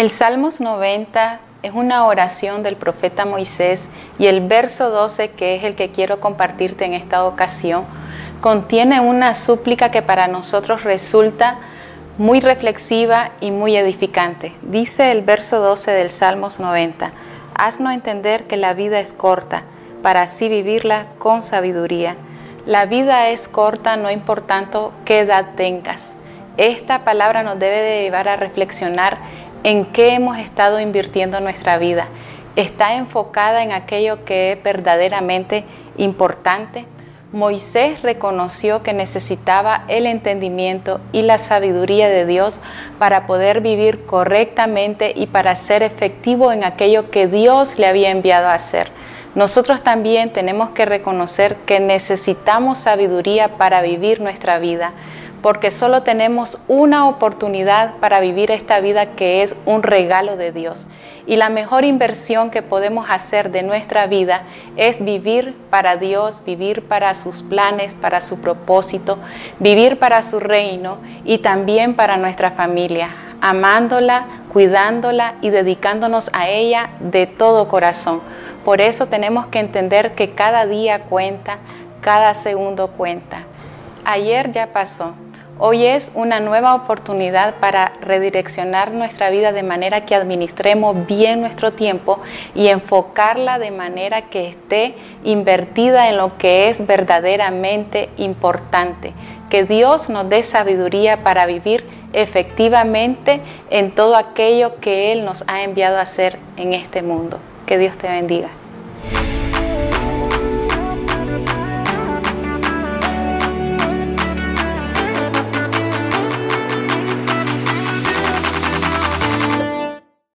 El Salmos 90 es una oración del profeta Moisés y el verso 12, que es el que quiero compartirte en esta ocasión, contiene una súplica que para nosotros resulta muy reflexiva y muy edificante. Dice el verso 12 del Salmos 90, haznos entender que la vida es corta, para así vivirla con sabiduría. La vida es corta, no importando qué edad tengas. Esta palabra nos debe de llevar a reflexionar en qué hemos estado invirtiendo nuestra vida. ¿Está enfocada en aquello que es verdaderamente importante? Moisés reconoció que necesitaba el entendimiento y la sabiduría de Dios para poder vivir correctamente y para ser efectivo en aquello que Dios le había enviado a hacer. Nosotros también tenemos que reconocer que necesitamos sabiduría para vivir nuestra vida porque solo tenemos una oportunidad para vivir esta vida que es un regalo de Dios. Y la mejor inversión que podemos hacer de nuestra vida es vivir para Dios, vivir para sus planes, para su propósito, vivir para su reino y también para nuestra familia, amándola, cuidándola y dedicándonos a ella de todo corazón. Por eso tenemos que entender que cada día cuenta, cada segundo cuenta. Ayer ya pasó, Hoy es una nueva oportunidad para redireccionar nuestra vida de manera que administremos bien nuestro tiempo y enfocarla de manera que esté invertida en lo que es verdaderamente importante. Que Dios nos dé sabiduría para vivir efectivamente en todo aquello que Él nos ha enviado a hacer en este mundo. Que Dios te bendiga.